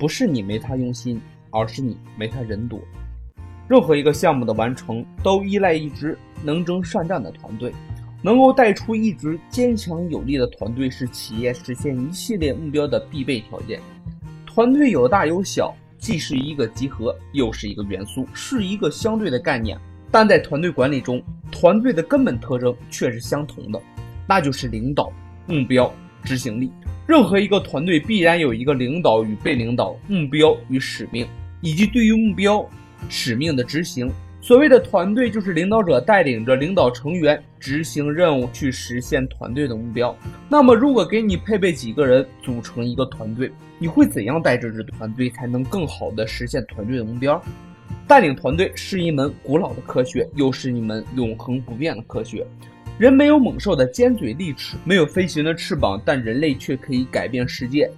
不是你没他用心，而是你没他人多。任何一个项目的完成，都依赖一支能征善战的团队。能够带出一支坚强有力的团队，是企业实现一系列目标的必备条件。团队有大有小，既是一个集合，又是一个元素，是一个相对的概念。但在团队管理中，团队的根本特征却是相同的，那就是领导、目标、执行力。任何一个团队必然有一个领导与被领导、目标与使命，以及对于目标、使命的执行。所谓的团队，就是领导者带领着领导成员执行任务，去实现团队的目标。那么，如果给你配备几个人组成一个团队，你会怎样带这支团队才能更好的实现团队的目标？带领团队是一门古老的科学，又是一门永恒不变的科学。人没有猛兽的尖嘴利齿，没有飞行的翅膀，但人类却可以改变世界。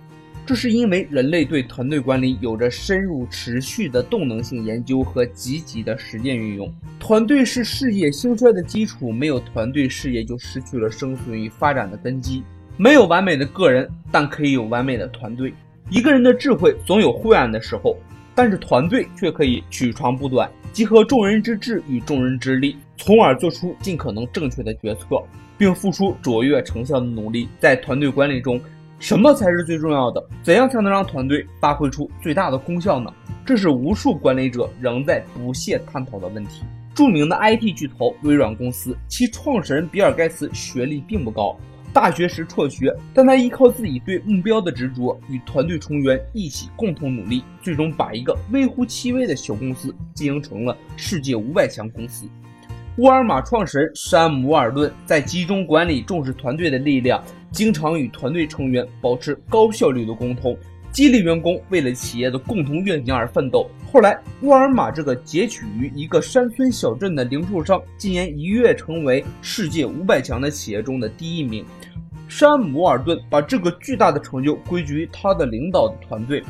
这是因为人类对团队管理有着深入持续的动能性研究和积极的实践运用。团队是事业兴衰的基础，没有团队，事业就失去了生存与发展的根基。没有完美的个人，但可以有完美的团队。一个人的智慧总有晦暗的时候，但是团队却可以取长补短，集合众人之智与众人之力，从而做出尽可能正确的决策，并付出卓越成效的努力。在团队管理中。什么才是最重要的？怎样才能让团队发挥出最大的功效呢？这是无数管理者仍在不懈探讨的问题。著名的 IT 巨头微软公司，其创始人比尔盖茨学历并不高，大学时辍学，但他依靠自己对目标的执着，与团队成员一起共同努力，最终把一个微乎其微的小公司经营成了世界五百强公司。沃尔玛创始人山姆·沃尔顿在集中管理、重视团队的力量，经常与团队成员保持高效率的沟通，激励员工为了企业的共同愿景而奋斗。后来，沃尔玛这个截取于一个山村小镇的零售商，竟然一跃成为世界五百强的企业中的第一名。山姆·沃尔顿把这个巨大的成就归结于他的领导的团队。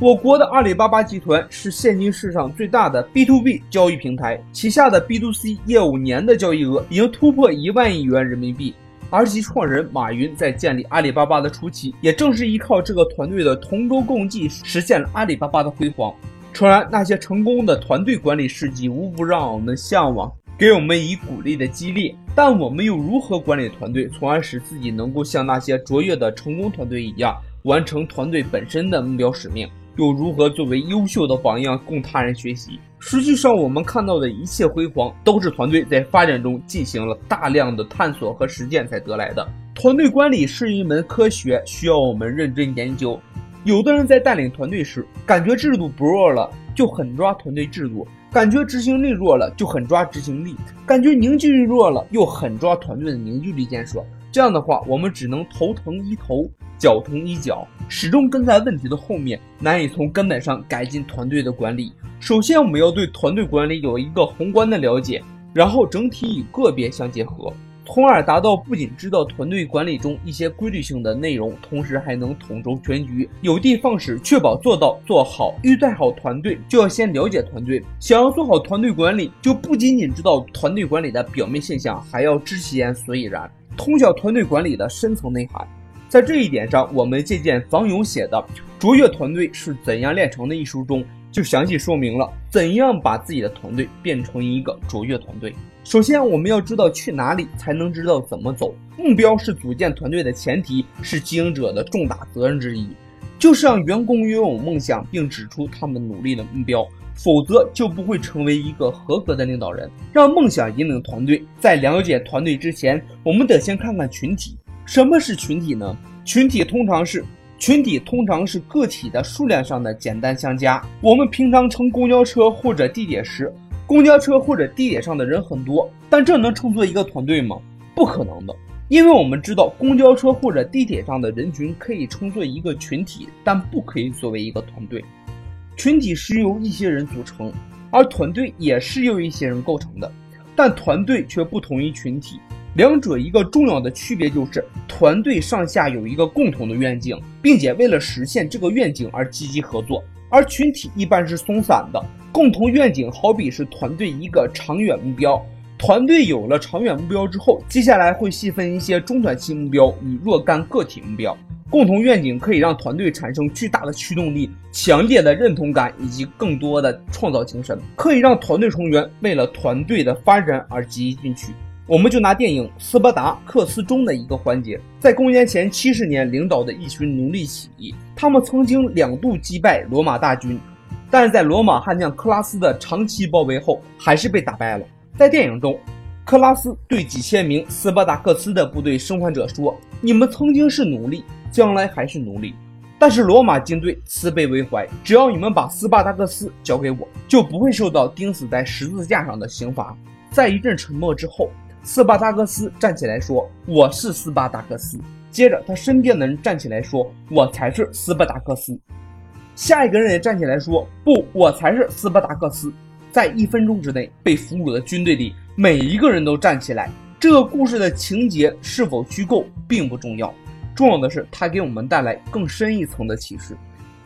我国的阿里巴巴集团是现今世上最大的 B to B 交易平台，旗下的 B to C 业务年的交易额已经突破一万亿元人民币。而其创始人马云在建立阿里巴巴的初期，也正是依靠这个团队的同舟共济，实现了阿里巴巴的辉煌。诚然，那些成功的团队管理事迹无不让我们向往，给我们以鼓励的激励。但我们又如何管理团队，从而使自己能够像那些卓越的成功团队一样，完成团队本身的目标使命？又如何作为优秀的榜样供他人学习？实际上，我们看到的一切辉煌，都是团队在发展中进行了大量的探索和实践才得来的。团队管理是一门科学，需要我们认真研究。有的人在带领团队时，感觉制度不弱了，就狠抓团队制度；感觉执行力弱了，就狠抓执行力；感觉凝聚力弱了，又狠抓团队的凝聚力建设。这样的话，我们只能头疼医头。脚疼医脚，始终跟在问题的后面，难以从根本上改进团队的管理。首先，我们要对团队管理有一个宏观的了解，然后整体与个别相结合，从而达到不仅知道团队管理中一些规律性的内容，同时还能统筹全局，有的放矢，确保做到做好。欲带好团队，就要先了解团队。想要做好团队管理，就不仅仅知道团队管理的表面现象，还要知其然所以然，通晓团队管理的深层内涵。在这一点上，我们借鉴房勇写的《卓越团队是怎样炼成的》一书中，就详细说明了怎样把自己的团队变成一个卓越团队。首先，我们要知道去哪里，才能知道怎么走。目标是组建团队的前提，是经营者的重大责任之一，就是让员工拥有梦想，并指出他们努力的目标，否则就不会成为一个合格的领导人。让梦想引领团队，在了解团队之前，我们得先看看群体。什么是群体呢？群体通常是群体通常是个体的数量上的简单相加。我们平常乘公交车或者地铁时，公交车或者地铁上的人很多，但这能称作一个团队吗？不可能的，因为我们知道公交车或者地铁上的人群可以称作一个群体，但不可以作为一个团队。群体是由一些人组成，而团队也是由一些人构成的，但团队却不同于群体。两者一个重要的区别就是，团队上下有一个共同的愿景，并且为了实现这个愿景而积极合作；而群体一般是松散的。共同愿景好比是团队一个长远目标，团队有了长远目标之后，接下来会细分一些中短期目标与若干个体目标。共同愿景可以让团队产生巨大的驱动力、强烈的认同感以及更多的创造精神，可以让团队成员为了团队的发展而积极进取。我们就拿电影《斯巴达克斯》中的一个环节，在公元前七十年领导的一群奴隶起义，他们曾经两度击败罗马大军，但是在罗马悍将克拉斯的长期包围后，还是被打败了。在电影中。克拉斯对几千名斯巴达克斯的部队生还者说：“你们曾经是奴隶，将来还是奴隶。但是罗马军队慈悲为怀，只要你们把斯巴达克斯交给我，就不会受到钉死在十字架上的刑罚。”在一阵沉默之后，斯巴达克斯站起来说：“我是斯巴达克斯。”接着，他身边的人站起来说：“我才是斯巴达克斯。”下一个人也站起来说：“不，我才是斯巴达克斯。”在一分钟之内，被俘虏的军队里。每一个人都站起来。这个故事的情节是否虚构并不重要，重要的是它给我们带来更深一层的启示，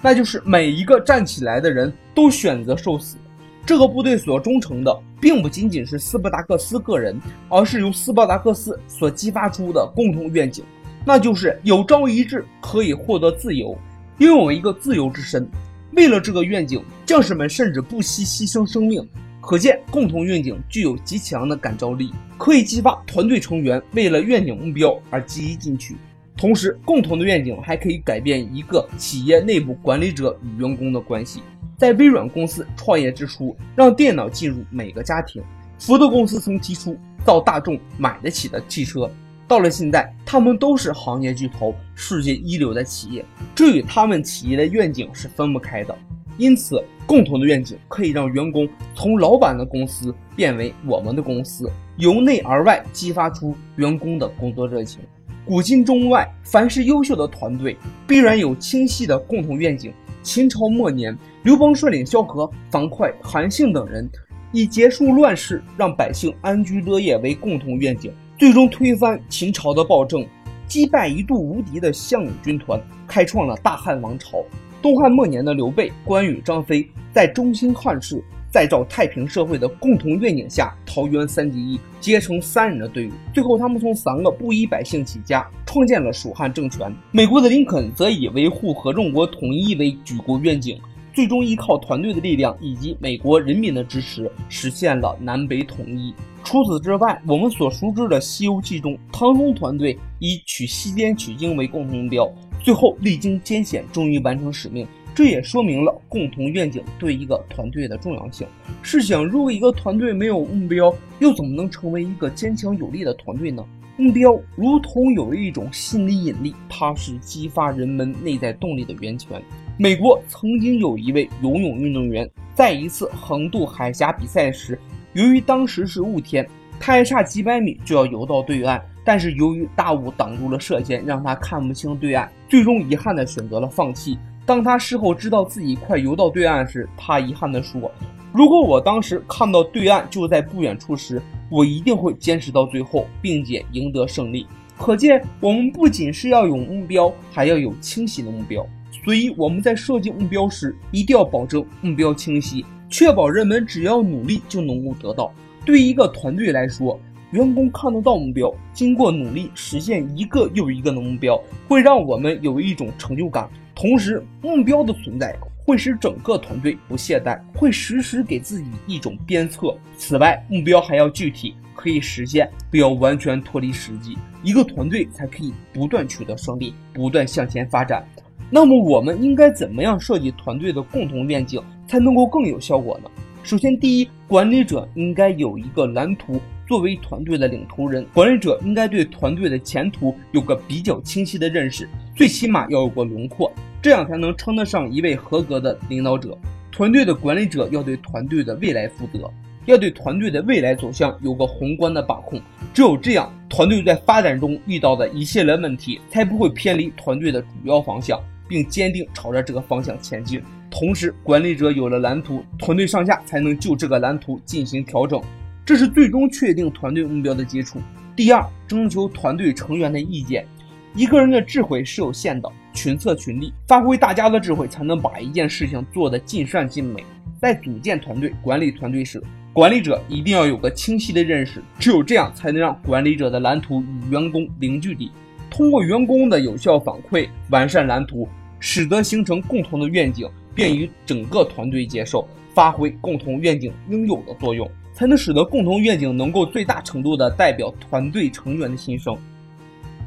那就是每一个站起来的人都选择受死。这个部队所忠诚的，并不仅仅是斯巴达克斯个人，而是由斯巴达克斯所激发出的共同愿景，那就是有朝一日可以获得自由，拥有一个自由之身。为了这个愿景，将士们甚至不惜牺牲生命。可见，共同愿景具有极强的感召力，可以激发团队成员为了愿景目标而积极进取。同时，共同的愿景还可以改变一个企业内部管理者与员工的关系。在微软公司创业之初，让电脑进入每个家庭；福特公司曾提出造大众买得起的汽车。到了现在，他们都是行业巨头、世界一流的企业，这与他们企业的愿景是分不开的。因此，共同的愿景可以让员工从老板的公司变为我们的公司，由内而外激发出员工的工作热情。古今中外，凡是优秀的团队，必然有清晰的共同愿景。秦朝末年，刘邦率领萧何、樊哙、韩信等人，以结束乱世、让百姓安居乐业为共同愿景，最终推翻秦朝的暴政，击败一度无敌的项羽军团，开创了大汉王朝。东汉末年的刘备、关羽、张飞，在中兴汉室、再造太平社会的共同愿景下，桃园三结义，结成三人的队伍。最后，他们从三个布衣百姓起家，创建了蜀汉政权。美国的林肯则以维护合众国统一为举国愿景，最终依靠团队的力量以及美国人民的支持，实现了南北统一。除此之外，我们所熟知的《西游记》中，唐僧团队以取西天取经为共同目标。最后历经艰险，终于完成使命，这也说明了共同愿景对一个团队的重要性。试想，如果一个团队没有目标，又怎么能成为一个坚强有力的团队呢？目标如同有一种心理引力，它是激发人们内在动力的源泉。美国曾经有一位游泳运动员，在一次横渡海峡比赛时，由于当时是雾天，他还差几百米就要游到对岸。但是由于大雾挡住了射线，让他看不清对岸，最终遗憾地选择了放弃。当他事后知道自己快游到对岸时，他遗憾地说：“如果我当时看到对岸就在不远处时，我一定会坚持到最后，并且赢得胜利。”可见，我们不仅是要有目标，还要有清晰的目标。所以我们在设计目标时，一定要保证目标清晰，确保人们只要努力就能够得到。对于一个团队来说，员工看得到目标，经过努力实现一个又一个的目标，会让我们有一种成就感。同时，目标的存在会使整个团队不懈怠，会时时给自己一种鞭策。此外，目标还要具体，可以实现，不要完全脱离实际，一个团队才可以不断取得胜利，不断向前发展。那么，我们应该怎么样设计团队的共同愿景，才能够更有效果呢？首先，第一，管理者应该有一个蓝图。作为团队的领头人，管理者应该对团队的前途有个比较清晰的认识，最起码要有个轮廓，这样才能称得上一位合格的领导者。团队的管理者要对团队的未来负责，要对团队的未来走向有个宏观的把控。只有这样，团队在发展中遇到的一系列问题才不会偏离团队的主要方向，并坚定朝着这个方向前进。同时，管理者有了蓝图，团队上下才能就这个蓝图进行调整。这是最终确定团队目标的基础。第二，征求团队成员的意见。一个人的智慧是有限的，群策群力，发挥大家的智慧，才能把一件事情做得尽善尽美。在组建团队、管理团队时，管理者一定要有个清晰的认识，只有这样才能让管理者的蓝图与员工零距离。通过员工的有效反馈，完善蓝图，使得形成共同的愿景，便于整个团队接受，发挥共同愿景应有的作用，才能使得共同愿景能够最大程度的代表团队成员的心声。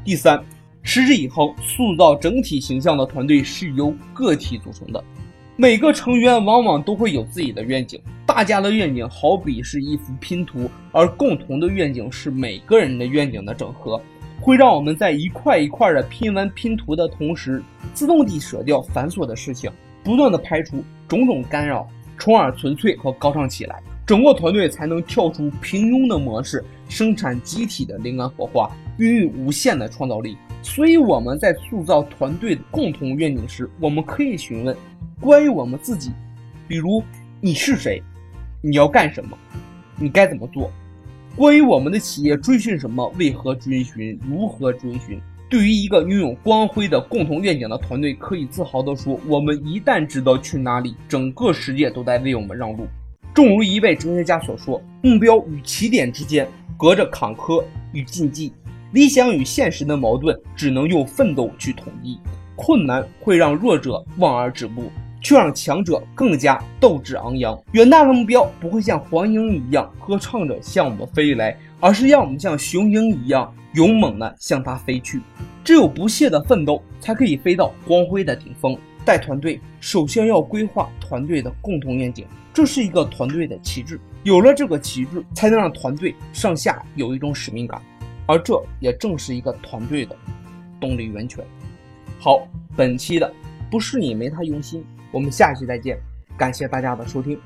第三，持之以恒，塑造整体形象的团队是由个体组成的。每个成员往往都会有自己的愿景，大家的愿景好比是一幅拼图，而共同的愿景是每个人的愿景的整合，会让我们在一块一块的拼完拼图的同时，自动地舍掉繁琐的事情，不断的排除种种干扰，从而纯粹和高尚起来，整个团队才能跳出平庸的模式，生产集体的灵感火花，孕育无限的创造力。所以我们在塑造团队的共同愿景时，我们可以询问。关于我们自己，比如你是谁，你要干什么，你该怎么做？关于我们的企业追寻什么，为何追寻，如何追寻？对于一个拥有光辉的共同愿景的团队，可以自豪地说：我们一旦知道去哪里，整个世界都在为我们让路。正如一位哲学家所说：“目标与起点之间隔着坎坷与禁忌，理想与现实的矛盾只能用奋斗去统一。困难会让弱者望而止步。”却让强者更加斗志昂扬。远大的目标不会像黄莺一样歌唱着向我们飞来，而是让我们像雄鹰一样勇猛地向它飞去。只有不懈的奋斗，才可以飞到光辉的顶峰。带团队首先要规划团队的共同愿景，这是一个团队的旗帜。有了这个旗帜，才能让团队上下有一种使命感，而这也正是一个团队的动力源泉。好，本期的不是你没他用心。我们下期再见，感谢大家的收听。